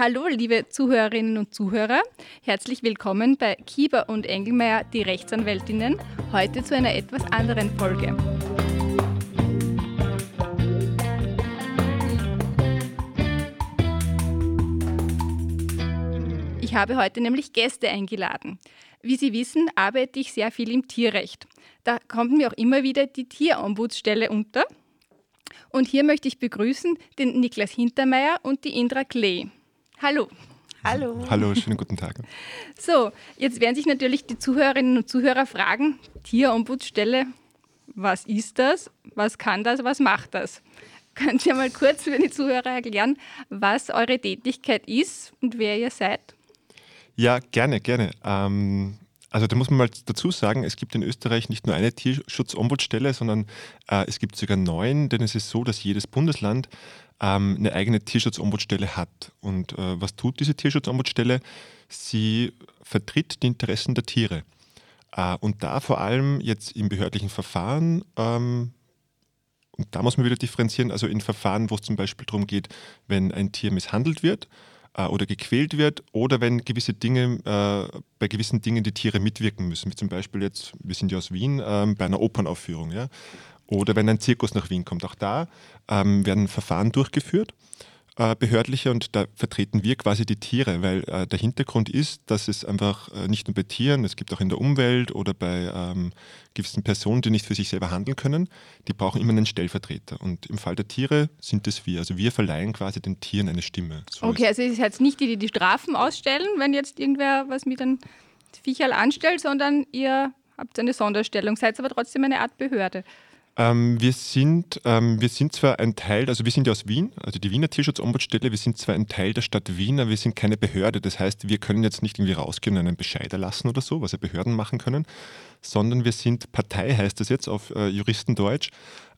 Hallo, liebe Zuhörerinnen und Zuhörer. Herzlich willkommen bei Kieber und Engelmeier, die Rechtsanwältinnen, heute zu einer etwas anderen Folge. Ich habe heute nämlich Gäste eingeladen. Wie Sie wissen, arbeite ich sehr viel im Tierrecht. Da kommt mir auch immer wieder die Tierombudsstelle unter. Und hier möchte ich begrüßen den Niklas Hintermeier und die Indra Klee. Hallo. Hallo. Hallo, schönen guten Tag. So, jetzt werden sich natürlich die Zuhörerinnen und Zuhörer fragen, Tierombudsstelle, was ist das, was kann das, was macht das? Könnt ihr mal kurz für die Zuhörer erklären, was eure Tätigkeit ist und wer ihr seid? Ja, gerne, gerne. Ähm, also da muss man mal dazu sagen, es gibt in Österreich nicht nur eine Tierschutzombudsstelle, sondern äh, es gibt sogar neun, denn es ist so, dass jedes Bundesland ähm, eine eigene Tierschutzombudsstelle hat. Und äh, was tut diese Tierschutzombudsstelle? Sie vertritt die Interessen der Tiere. Äh, und da vor allem jetzt im behördlichen Verfahren, ähm, und da muss man wieder differenzieren, also in Verfahren, wo es zum Beispiel darum geht, wenn ein Tier misshandelt wird äh, oder gequält wird oder wenn gewisse Dinge, äh, bei gewissen Dingen die Tiere mitwirken müssen, wie zum Beispiel jetzt, wir sind ja aus Wien, ähm, bei einer Opernaufführung. Ja? Oder wenn ein Zirkus nach Wien kommt, auch da ähm, werden Verfahren durchgeführt, äh, behördliche, und da vertreten wir quasi die Tiere, weil äh, der Hintergrund ist, dass es einfach äh, nicht nur bei Tieren, es gibt auch in der Umwelt oder bei ähm, gewissen Personen, die nicht für sich selber handeln können, die brauchen immer einen Stellvertreter. Und im Fall der Tiere sind es wir. Also wir verleihen quasi den Tieren eine Stimme. So okay, also es ist jetzt nicht die, die die Strafen ausstellen, wenn jetzt irgendwer was mit einem Viecherl anstellt, sondern ihr habt eine Sonderstellung, seid aber trotzdem eine Art Behörde. Ähm, wir, sind, ähm, wir sind zwar ein Teil, also wir sind ja aus Wien, also die Wiener Tierschutzombudsstelle, wir sind zwar ein Teil der Stadt Wien, aber wir sind keine Behörde. Das heißt, wir können jetzt nicht irgendwie rausgehen und einen Bescheid erlassen oder so, was ja Behörden machen können, sondern wir sind Partei, heißt das jetzt auf äh, Juristendeutsch.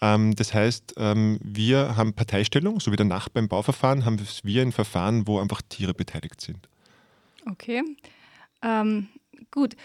Ähm, das heißt, ähm, wir haben Parteistellung, so wie der Nachbar im Bauverfahren, haben wir ein Verfahren, wo einfach Tiere beteiligt sind. Okay. Ähm, gut.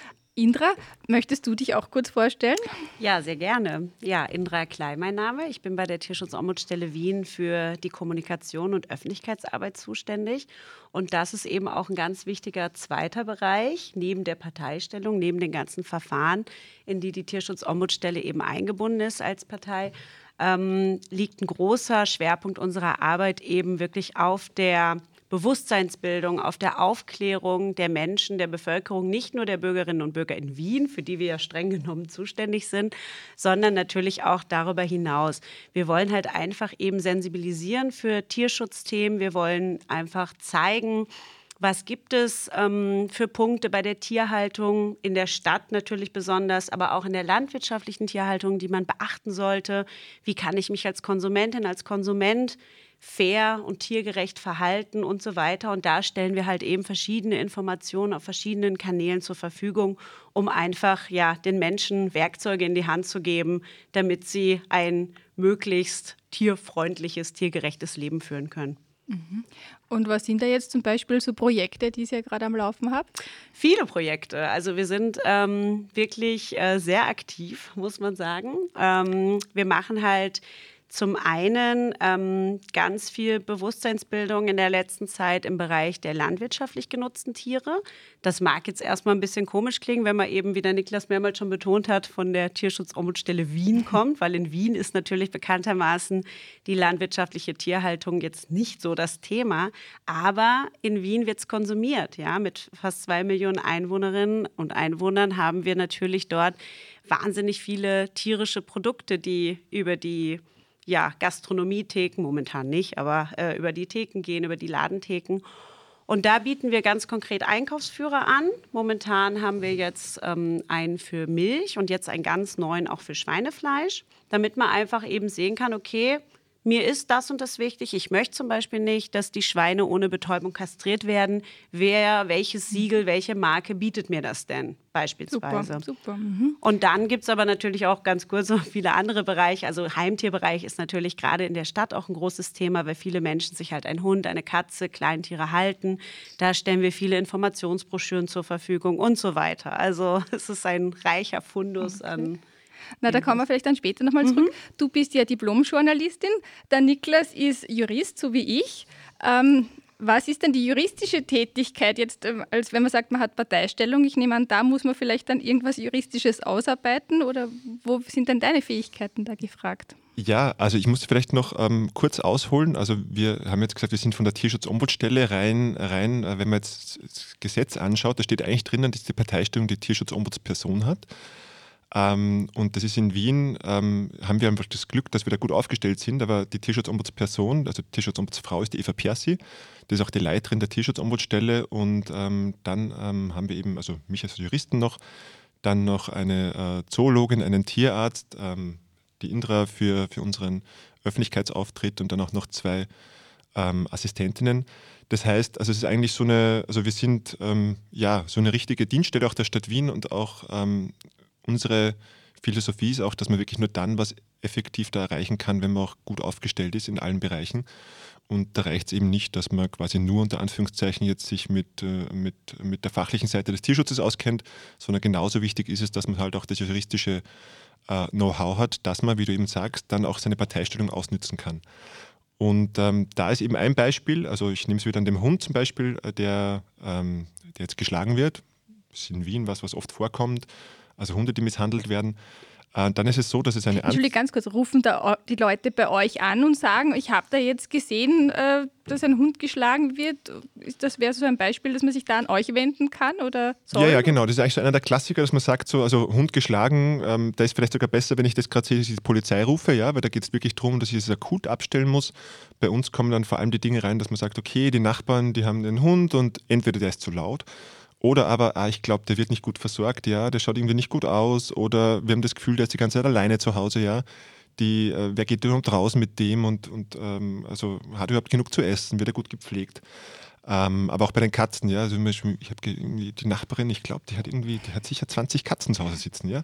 Indra, möchtest du dich auch kurz vorstellen? Ja, sehr gerne. Ja, Indra Klei, mein Name. Ich bin bei der Tierschutzombudsstelle Wien für die Kommunikation und Öffentlichkeitsarbeit zuständig. Und das ist eben auch ein ganz wichtiger zweiter Bereich, neben der Parteistellung, neben den ganzen Verfahren, in die die Tierschutzombudsstelle eben eingebunden ist als Partei. Ähm, liegt ein großer Schwerpunkt unserer Arbeit eben wirklich auf der Bewusstseinsbildung, auf der Aufklärung der Menschen, der Bevölkerung, nicht nur der Bürgerinnen und Bürger in Wien, für die wir ja streng genommen zuständig sind, sondern natürlich auch darüber hinaus. Wir wollen halt einfach eben sensibilisieren für Tierschutzthemen. Wir wollen einfach zeigen, was gibt es ähm, für Punkte bei der Tierhaltung in der Stadt natürlich besonders, aber auch in der landwirtschaftlichen Tierhaltung, die man beachten sollte? Wie kann ich mich als Konsumentin, als Konsument fair und tiergerecht verhalten und so weiter. Und da stellen wir halt eben verschiedene Informationen auf verschiedenen Kanälen zur Verfügung, um einfach ja, den Menschen Werkzeuge in die Hand zu geben, damit sie ein möglichst tierfreundliches, tiergerechtes Leben führen können. Mhm. Und was sind da jetzt zum Beispiel so Projekte, die ihr gerade am Laufen habt? Viele Projekte. Also wir sind ähm, wirklich äh, sehr aktiv, muss man sagen. Ähm, wir machen halt zum einen ähm, ganz viel Bewusstseinsbildung in der letzten Zeit im Bereich der landwirtschaftlich genutzten Tiere. Das mag jetzt erstmal ein bisschen komisch klingen, wenn man eben, wie der Niklas mehrmals schon betont hat, von der Tierschutzombudsstelle Wien kommt, weil in Wien ist natürlich bekanntermaßen die landwirtschaftliche Tierhaltung jetzt nicht so das Thema. Aber in Wien wird es konsumiert. Ja? Mit fast zwei Millionen Einwohnerinnen und Einwohnern haben wir natürlich dort wahnsinnig viele tierische Produkte, die über die ja, Gastronomietheken, momentan nicht, aber äh, über die Theken gehen, über die Ladentheken. Und da bieten wir ganz konkret Einkaufsführer an. Momentan haben wir jetzt ähm, einen für Milch und jetzt einen ganz neuen auch für Schweinefleisch, damit man einfach eben sehen kann, okay, mir ist das und das wichtig. Ich möchte zum Beispiel nicht, dass die Schweine ohne Betäubung kastriert werden. Wer, welches Siegel, welche Marke bietet mir das denn beispielsweise? Super, super. Mhm. Und dann gibt es aber natürlich auch ganz kurz noch viele andere Bereiche. Also Heimtierbereich ist natürlich gerade in der Stadt auch ein großes Thema, weil viele Menschen sich halt einen Hund, eine Katze, Kleintiere halten. Da stellen wir viele Informationsbroschüren zur Verfügung und so weiter. Also es ist ein reicher Fundus okay. an na, da kommen wir vielleicht dann später nochmal zurück. Mhm. Du bist ja Diplomjournalistin, der Niklas ist Jurist, so wie ich. Ähm, Was ist denn die juristische Tätigkeit jetzt, ähm, als wenn man sagt, man hat Parteistellung? Ich nehme an, da muss man vielleicht dann irgendwas Juristisches ausarbeiten oder wo sind denn deine Fähigkeiten da gefragt? Ja, also ich muss vielleicht noch ähm, kurz ausholen. Also wir haben jetzt gesagt, wir sind von der Tierschutzombudsstelle rein, rein, äh, wenn man jetzt das Gesetz anschaut, da steht eigentlich drinnen, dass die Parteistellung die Tierschutzombudsperson hat. Ähm, und das ist in Wien, ähm, haben wir einfach das Glück, dass wir da gut aufgestellt sind. Aber die Tierschutzombudsperson, also die Tierschutzombudsfrau ist die Eva Persi, die ist auch die Leiterin der Tierschutzombudsstelle. Und ähm, dann ähm, haben wir eben, also mich als Juristen noch, dann noch eine äh, Zoologin, einen Tierarzt, ähm, die Indra für, für unseren Öffentlichkeitsauftritt und dann auch noch zwei ähm, Assistentinnen. Das heißt, also es ist eigentlich so eine, also wir sind ja so eine richtige Dienststelle auch der Stadt Wien und auch unsere Philosophie ist auch, dass man wirklich nur dann was effektiv da erreichen kann, wenn man auch gut aufgestellt ist in allen Bereichen. Und da reicht es eben nicht, dass man quasi nur unter Anführungszeichen jetzt sich mit, äh, mit, mit der fachlichen Seite des Tierschutzes auskennt, sondern genauso wichtig ist es, dass man halt auch das juristische äh, Know-how hat, dass man, wie du eben sagst, dann auch seine Parteistellung ausnützen kann. Und ähm, da ist eben ein Beispiel, also ich nehme es wieder an dem Hund zum Beispiel, äh, der, ähm, der jetzt geschlagen wird. Das ist in Wien was, was oft vorkommt also Hunde, die misshandelt werden. Äh, dann ist es so, dass es eine. Entschuldigung, ganz kurz, rufen da die Leute bei euch an und sagen, ich habe da jetzt gesehen, äh, dass ein Hund geschlagen wird. Das wäre so ein Beispiel, dass man sich da an euch wenden kann oder soll? Ja, ja, genau. Das ist eigentlich so einer der Klassiker, dass man sagt, so, also Hund geschlagen, ähm, da ist vielleicht sogar besser, wenn ich das gerade sehe, dass ich die Polizei rufe, ja, weil da geht es wirklich darum, dass ich es akut abstellen muss. Bei uns kommen dann vor allem die Dinge rein, dass man sagt, okay, die Nachbarn, die haben den Hund und entweder der ist zu laut oder aber, ah, ich glaube, der wird nicht gut versorgt, ja, der schaut irgendwie nicht gut aus. Oder wir haben das Gefühl, der ist die ganze Zeit alleine zu Hause, ja. Die, äh, wer geht überhaupt raus mit dem und, und ähm, also hat überhaupt genug zu essen, wird er gut gepflegt. Ähm, aber auch bei den Katzen, ja. Also ich habe die Nachbarin, ich glaube, die hat irgendwie, die hat sicher 20 Katzen zu Hause sitzen, ja.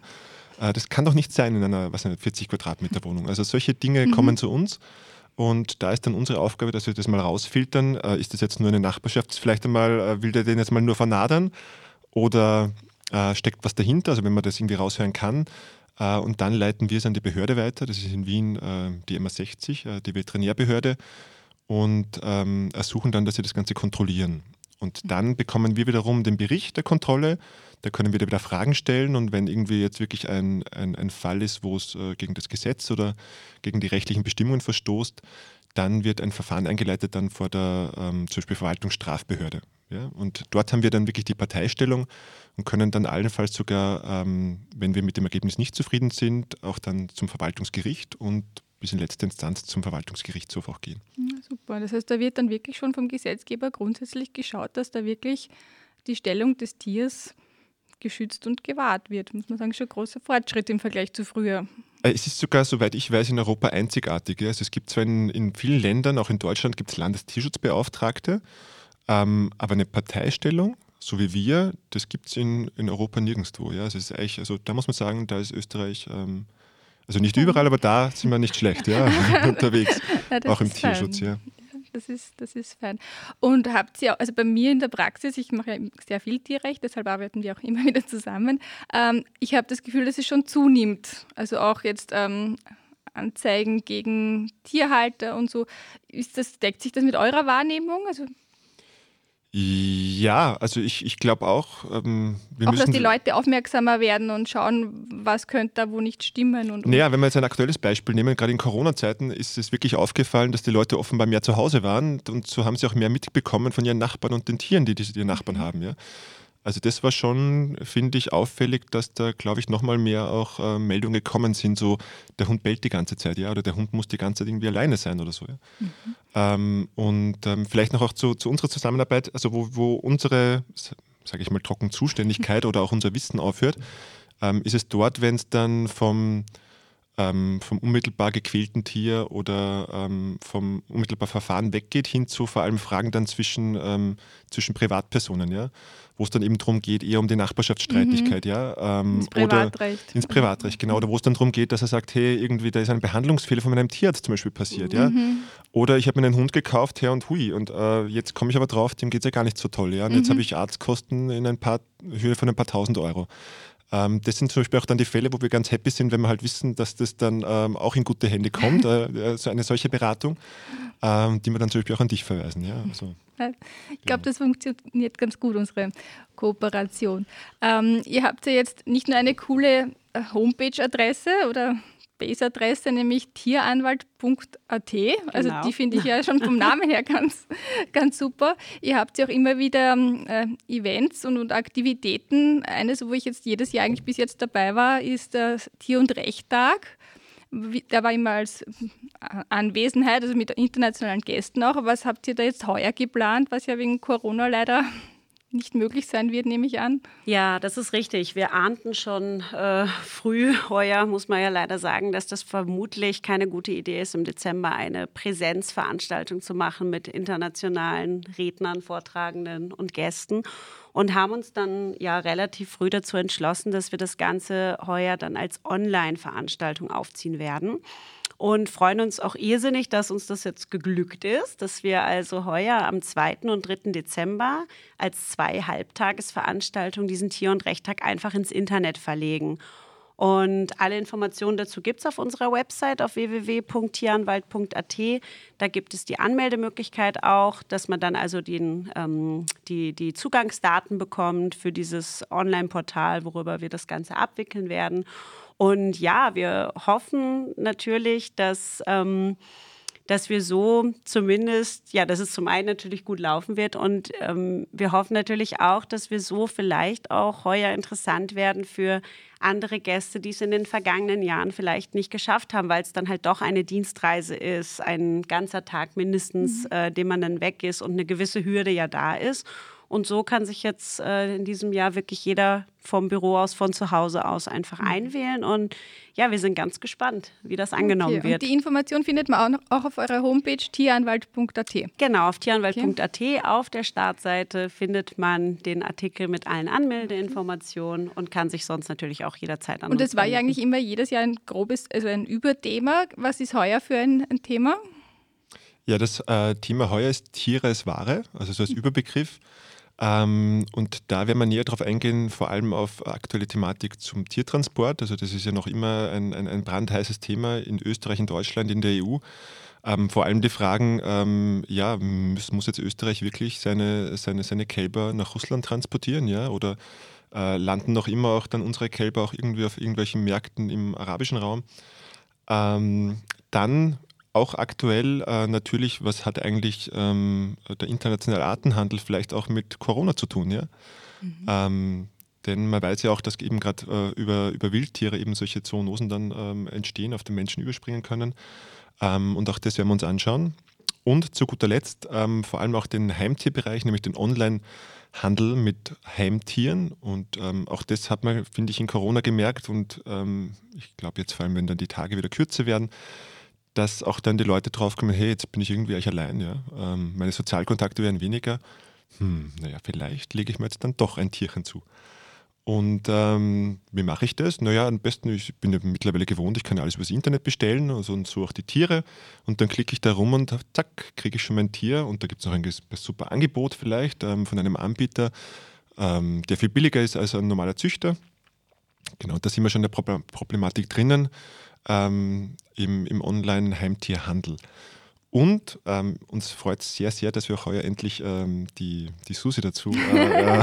Äh, das kann doch nicht sein in einer, was nicht, 40 Quadratmeter Wohnung. Also solche Dinge mhm. kommen zu uns. Und da ist dann unsere Aufgabe, dass wir das mal rausfiltern. Äh, ist das jetzt nur eine Nachbarschaft? Vielleicht einmal, äh, will der den jetzt mal nur vernadern? Oder äh, steckt was dahinter? Also wenn man das irgendwie raushören kann. Äh, und dann leiten wir es an die Behörde weiter. Das ist in Wien äh, die MA60, äh, die Veterinärbehörde. Und ähm, ersuchen dann, dass sie das Ganze kontrollieren. Und dann bekommen wir wiederum den Bericht der Kontrolle. Da können wir wieder Fragen stellen. Und wenn irgendwie jetzt wirklich ein, ein, ein Fall ist, wo es äh, gegen das Gesetz oder gegen die rechtlichen Bestimmungen verstoßt, dann wird ein Verfahren eingeleitet dann vor der ähm, zum Beispiel Verwaltungsstrafbehörde. Ja? Und dort haben wir dann wirklich die Parteistellung und können dann allenfalls sogar, ähm, wenn wir mit dem Ergebnis nicht zufrieden sind, auch dann zum Verwaltungsgericht und bis in letzter Instanz zum Verwaltungsgerichtshof auch gehen. Ja, super. Das heißt, da wird dann wirklich schon vom Gesetzgeber grundsätzlich geschaut, dass da wirklich die Stellung des Tiers geschützt und gewahrt wird. Muss man sagen, schon ein großer Fortschritt im Vergleich zu früher. Äh, es ist sogar, soweit ich weiß, in Europa einzigartig. Also es gibt zwar in, in vielen Ländern, auch in Deutschland, gibt es Landestierschutzbeauftragte, ähm, aber eine Parteistellung, so wie wir, das gibt es in, in Europa nirgendwo. Ja? Also, es ist eigentlich, also da muss man sagen, da ist Österreich ähm, also nicht überall, aber da sind wir nicht schlecht, ja, unterwegs. Ja, auch im Tierschutz, fein. ja. Das ist, das ist fein. Und habt ihr, also bei mir in der Praxis, ich mache ja sehr viel Tierrecht, deshalb arbeiten wir auch immer wieder zusammen. Ähm, ich habe das Gefühl, dass es schon zunimmt. Also auch jetzt ähm, Anzeigen gegen Tierhalter und so. Ist das, deckt sich das mit eurer Wahrnehmung? Also ja, also ich, ich glaube auch. Ähm, auch, dass die Leute aufmerksamer werden und schauen, was könnte da wo nicht stimmen. Und, naja, wenn wir jetzt ein aktuelles Beispiel nehmen, gerade in Corona-Zeiten ist es wirklich aufgefallen, dass die Leute offenbar mehr zu Hause waren und so haben sie auch mehr mitbekommen von ihren Nachbarn und den Tieren, die diese Nachbarn mhm. haben. Ja? Also das war schon, finde ich, auffällig, dass da, glaube ich, nochmal mehr auch äh, Meldungen gekommen sind, so der Hund bellt die ganze Zeit, ja, oder der Hund muss die ganze Zeit irgendwie alleine sein oder so. Ja? Mhm. Ähm, und ähm, vielleicht noch auch zu, zu, unserer Zusammenarbeit, also wo, wo unsere, sage ich mal, Trockenzuständigkeit oder auch unser Wissen aufhört, ähm, ist es dort, wenn es dann vom ähm, vom unmittelbar gequälten Tier oder ähm, vom unmittelbar Verfahren weggeht, hin zu vor allem Fragen dann zwischen, ähm, zwischen Privatpersonen, ja, wo es dann eben darum geht, eher um die Nachbarschaftsstreitigkeit, mhm. ja. Ähm, ins Privatrecht. Oder ins Privatrecht, genau. Oder wo es dann darum geht, dass er sagt, hey, irgendwie, da ist ein Behandlungsfehler von meinem Tierarzt zum Beispiel passiert, mhm. ja. Oder ich habe mir einen Hund gekauft, her und hui, und äh, jetzt komme ich aber drauf, dem geht es ja gar nicht so toll, ja. Und mhm. jetzt habe ich Arztkosten in ein paar Höhe von ein paar tausend Euro. Ähm, das sind zum Beispiel auch dann die Fälle, wo wir ganz happy sind, wenn wir halt wissen, dass das dann ähm, auch in gute Hände kommt, äh, so eine solche Beratung, ähm, die wir dann zum Beispiel auch an dich verweisen. Ja, also, ich glaube, das funktioniert ganz gut, unsere Kooperation. Ähm, ihr habt ja jetzt nicht nur eine coole äh, Homepage-Adresse oder Base-Adresse, nämlich tieranwalt.at. Also genau. die finde ich ja schon vom Namen her ganz, ganz super. Ihr habt ja auch immer wieder äh, Events und, und, Aktivitäten. Eines, wo ich jetzt jedes Jahr eigentlich bis jetzt dabei war, ist der Tier- und Rechttag. Der war immer als äh, Anwesenheit, also mit internationalen Gästen auch. Was habt ihr da jetzt heuer geplant, was ja wegen Corona leider nicht möglich sein wird, nehme ich an. Ja, das ist richtig. Wir ahnten schon äh, früh heuer, muss man ja leider sagen, dass das vermutlich keine gute Idee ist, im Dezember eine Präsenzveranstaltung zu machen mit internationalen Rednern, Vortragenden und Gästen und haben uns dann ja relativ früh dazu entschlossen, dass wir das Ganze heuer dann als Online-Veranstaltung aufziehen werden und freuen uns auch irrsinnig, dass uns das jetzt geglückt ist, dass wir also heuer am 2. und 3. Dezember als zwei Halbtagesveranstaltungen diesen Tier- und Rechttag einfach ins Internet verlegen. Und alle Informationen dazu gibt es auf unserer Website auf www.tieranwalt.at. Da gibt es die Anmeldemöglichkeit auch, dass man dann also den, ähm, die, die Zugangsdaten bekommt für dieses Online-Portal, worüber wir das Ganze abwickeln werden. Und ja, wir hoffen natürlich, dass, ähm, dass wir so zumindest, ja, dass es zum einen natürlich gut laufen wird und ähm, wir hoffen natürlich auch, dass wir so vielleicht auch heuer interessant werden für andere Gäste, die es in den vergangenen Jahren vielleicht nicht geschafft haben, weil es dann halt doch eine Dienstreise ist, ein ganzer Tag mindestens, mhm. äh, den man dann weg ist und eine gewisse Hürde ja da ist. Und so kann sich jetzt äh, in diesem Jahr wirklich jeder vom Büro aus, von zu Hause aus einfach mhm. einwählen. Und ja, wir sind ganz gespannt, wie das angenommen okay. wird. Und die Information findet man auch, noch, auch auf eurer Homepage tieranwalt.at. Genau, auf tieranwalt.at. Okay. Auf der Startseite findet man den Artikel mit allen Anmeldeinformationen und kann sich sonst natürlich auch jederzeit an. Und das war ja eigentlich immer jedes Jahr ein grobes, also ein Überthema. Was ist heuer für ein, ein Thema? Ja, das äh, Thema heuer ist Tiere als Ware, also so als mhm. Überbegriff. Ähm, und da werden wir näher darauf eingehen, vor allem auf aktuelle Thematik zum Tiertransport. Also das ist ja noch immer ein, ein, ein brandheißes Thema in Österreich, in Deutschland, in der EU. Ähm, vor allem die Fragen, ähm, ja, muss, muss, jetzt Österreich wirklich seine, seine, seine Kälber nach Russland transportieren, ja? Oder äh, landen noch immer auch dann unsere Kälber auch irgendwie auf irgendwelchen Märkten im arabischen Raum? Ähm, dann auch aktuell äh, natürlich, was hat eigentlich ähm, der internationale Artenhandel vielleicht auch mit Corona zu tun, ja? Mhm. Ähm, denn man weiß ja auch, dass eben gerade äh, über, über Wildtiere eben solche Zoonosen dann ähm, entstehen, auf den Menschen überspringen können. Ähm, und auch das werden wir uns anschauen. Und zu guter Letzt ähm, vor allem auch den Heimtierbereich, nämlich den Online-Handel mit Heimtieren. Und ähm, auch das hat man, finde ich, in Corona gemerkt. Und ich glaube jetzt vor allem, wenn dann die Tage wieder kürzer werden, dass auch dann die Leute draufkommen, hey, jetzt bin ich irgendwie eigentlich allein, ja. Ähm, meine Sozialkontakte werden weniger. Hm, naja, vielleicht lege ich mir jetzt dann doch ein Tierchen zu. Und ähm, wie mache ich das? Naja, am besten, ich bin ja mittlerweile gewohnt, ich kann alles übers Internet bestellen also, und so auch die Tiere. Und dann klicke ich da rum und zack, kriege ich schon mein Tier. Und da gibt es noch ein super Angebot vielleicht ähm, von einem Anbieter, ähm, der viel billiger ist als ein normaler Züchter. Genau, da sind wir schon in der Problematik drinnen ähm, im, im Online-Heimtierhandel. Und ähm, uns freut es sehr, sehr, dass wir auch heuer endlich ähm, die, die Susi dazu äh, äh,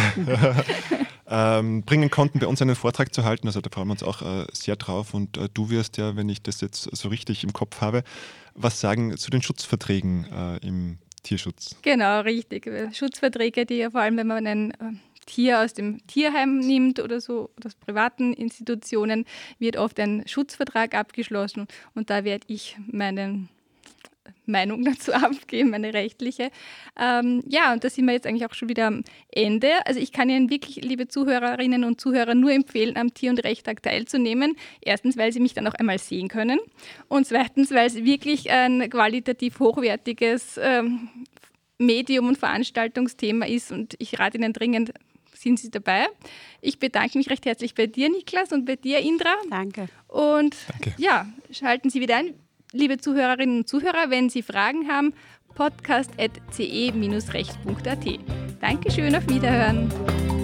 ähm, bringen konnten, bei uns einen Vortrag zu halten. Also da freuen wir uns auch äh, sehr drauf. Und äh, du wirst ja, wenn ich das jetzt so richtig im Kopf habe, was sagen zu den Schutzverträgen äh, im Tierschutz. Genau, richtig. Schutzverträge, die ja vor allem, wenn man einen äh, Tier aus dem Tierheim nimmt oder so, aus privaten Institutionen, wird oft ein Schutzvertrag abgeschlossen und da werde ich meine Meinung dazu abgeben, meine rechtliche. Ähm, ja, und da sind wir jetzt eigentlich auch schon wieder am Ende. Also ich kann Ihnen wirklich, liebe Zuhörerinnen und Zuhörer, nur empfehlen, am Tier- und Rechttag teilzunehmen. Erstens, weil Sie mich dann auch einmal sehen können und zweitens, weil es wirklich ein qualitativ hochwertiges ähm, Medium und Veranstaltungsthema ist und ich rate Ihnen dringend, sind Sie dabei. Ich bedanke mich recht herzlich bei dir, Niklas, und bei dir, Indra. Danke. Und Danke. ja, schalten Sie wieder ein, liebe Zuhörerinnen und Zuhörer, wenn Sie Fragen haben, podcast.ce-recht.at. Dankeschön, auf Wiederhören.